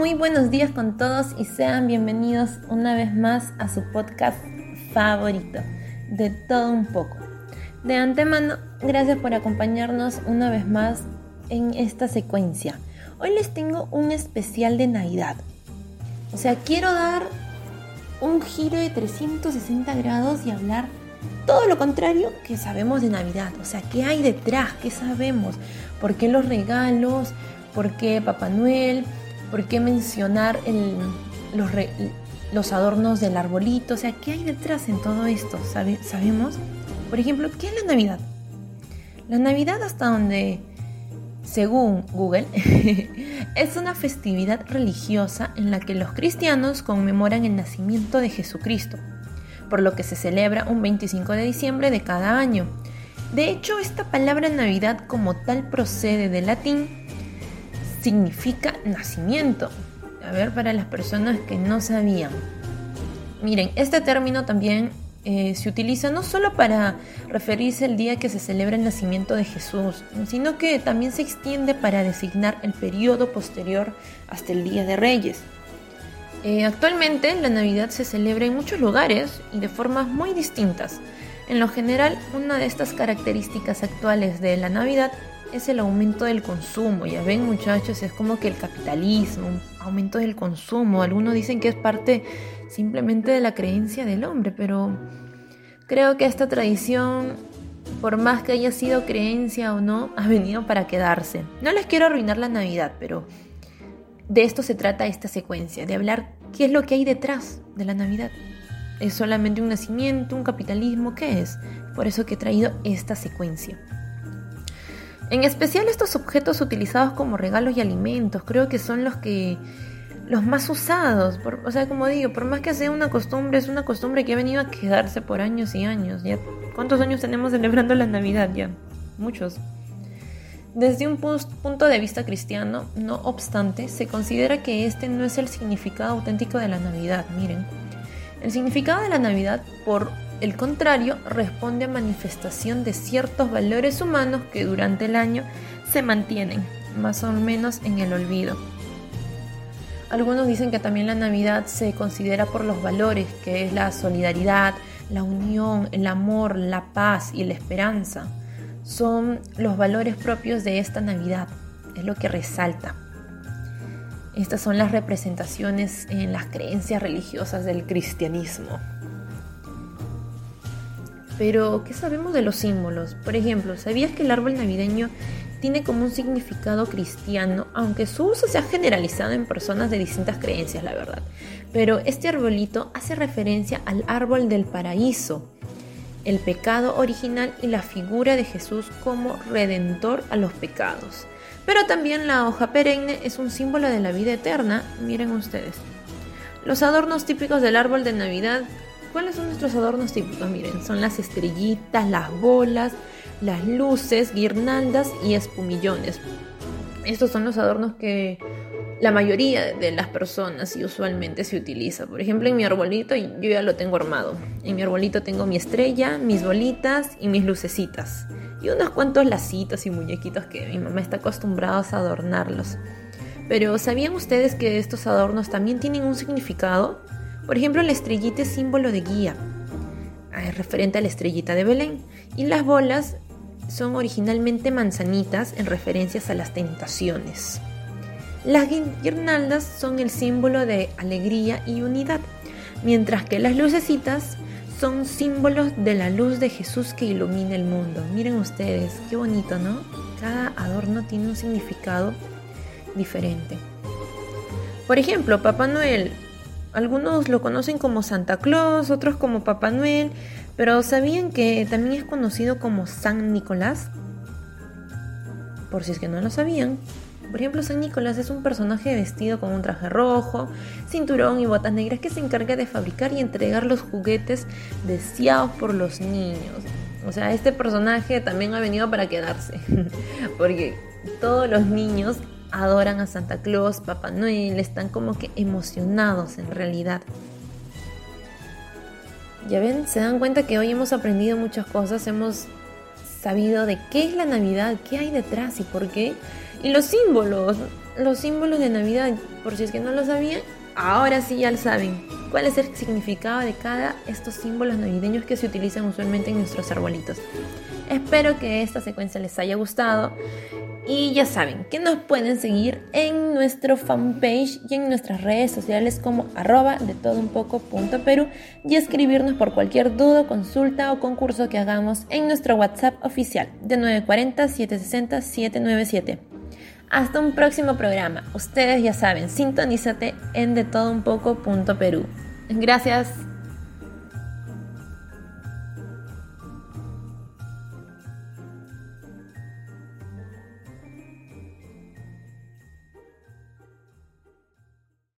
Muy buenos días con todos y sean bienvenidos una vez más a su podcast favorito, de todo un poco. De antemano, gracias por acompañarnos una vez más en esta secuencia. Hoy les tengo un especial de Navidad. O sea, quiero dar un giro de 360 grados y hablar todo lo contrario que sabemos de Navidad. O sea, ¿qué hay detrás? ¿Qué sabemos? ¿Por qué los regalos? ¿Por qué Papá Noel? ¿Por qué mencionar los, adornos del arbolito? O sea, ¿qué hay detrás en todo esto? ¿Sabemos? Por ejemplo, ¿qué es la Navidad? La Navidad hasta donde, según Google, es una festividad religiosa en la que los cristianos conmemoran el nacimiento de Jesucristo, por lo que se celebra un 25 de diciembre de cada año. De hecho, esta palabra Navidad como tal procede del latín significa nacimiento. A ver, para las personas que no sabían. Miren, este término también eh, se utiliza no solo para referirse al día que se celebra el nacimiento de Jesús, sino que también se extiende para designar el periodo posterior hasta el Día de Reyes. Eh, actualmente la Navidad se celebra en muchos lugares y de formas muy distintas. En lo general, una de estas características actuales de la Navidad es el aumento del consumo. Ya ven muchachos, es como que el capitalismo, aumento del consumo. Algunos dicen que es parte simplemente de la creencia del hombre, pero creo que esta tradición, por más que haya sido creencia o no, ha venido para quedarse. No les quiero arruinar la Navidad, pero de esto se trata esta secuencia, de hablar qué es lo que hay detrás de la Navidad. ¿Es solamente un nacimiento, un capitalismo? ¿Qué es? Por eso que he traído esta secuencia. En especial estos objetos utilizados como regalos y alimentos, creo que son los que los más usados. o sea, como digo, por más que sea una costumbre, es una costumbre que ha venido a quedarse por años y años. ¿ya? ¿Cuántos años tenemos celebrando la Navidad ya? Muchos. Desde un punto de vista cristiano, no obstante, se considera que este no es el significado auténtico de la Navidad. Miren, el significado de la Navidad, por el contrario, responde a manifestación de ciertos valores humanos que durante el año se mantienen más o menos en el olvido. Algunos dicen que también la Navidad se considera por los valores, que es la solidaridad, la unión, el amor, la paz y la esperanza. Son los valores propios de esta Navidad, es lo que resalta. Estas son las representaciones en las creencias religiosas del cristianismo. Pero, ¿qué sabemos de los símbolos? Por ejemplo, ¿sabías que el árbol navideño tiene como un significado cristiano, aunque su uso se ha generalizado en personas de distintas creencias, la verdad? Pero este arbolito hace referencia al árbol del paraíso, el pecado original y la figura de Jesús como redentor a los pecados. Pero también la hoja perenne es un símbolo de la vida eterna, miren ustedes. Los adornos típicos del árbol de Navidad ¿Cuáles son nuestros adornos típicos? Miren, son las estrellitas, las bolas, las luces, guirnaldas y espumillones. Estos son los adornos que la mayoría de las personas y usualmente se utiliza. Por ejemplo, en mi arbolito yo ya lo tengo armado. En mi arbolito tengo mi estrella, mis bolitas y mis lucecitas. Y unos cuantos lacitos y muñequitos que mi mamá está acostumbrada a adornarlos. Pero ¿sabían ustedes que estos adornos también tienen un significado? Por ejemplo, la estrellita es símbolo de guía, ah, referente a la estrellita de Belén. Y las bolas son originalmente manzanitas en referencias a las tentaciones. Las guirnaldas son el símbolo de alegría y unidad, mientras que las lucecitas son símbolos de la luz de Jesús que ilumina el mundo. Miren ustedes, qué bonito, ¿no? Cada adorno tiene un significado diferente. Por ejemplo, Papá Noel algunos lo conocen como Santa Claus, otros como Papá Noel, pero ¿sabían que también es conocido como San Nicolás? Por si es que no lo sabían. Por ejemplo, San Nicolás es un personaje vestido con un traje rojo, cinturón y botas negras que se encarga de fabricar y entregar los juguetes deseados por los niños. O sea, este personaje también ha venido para quedarse, porque todos los niños adoran a Santa Claus, Papá Noel, están como que emocionados en realidad. Ya ven, se dan cuenta que hoy hemos aprendido muchas cosas, hemos sabido de qué es la Navidad, qué hay detrás y por qué. Y los símbolos, los símbolos de Navidad, por si es que no lo sabían, ahora sí ya lo saben. ¿Cuál es el significado de cada estos símbolos navideños que se utilizan usualmente en nuestros arbolitos? Espero que esta secuencia les haya gustado y ya saben que nos pueden seguir en nuestro fanpage y en nuestras redes sociales como arroba de todo un poco punto Perú y escribirnos por cualquier duda, consulta o concurso que hagamos en nuestro WhatsApp oficial de 940-760-797. Hasta un próximo programa. Ustedes ya saben, sintonízate en de todo un poco Perú. Gracias.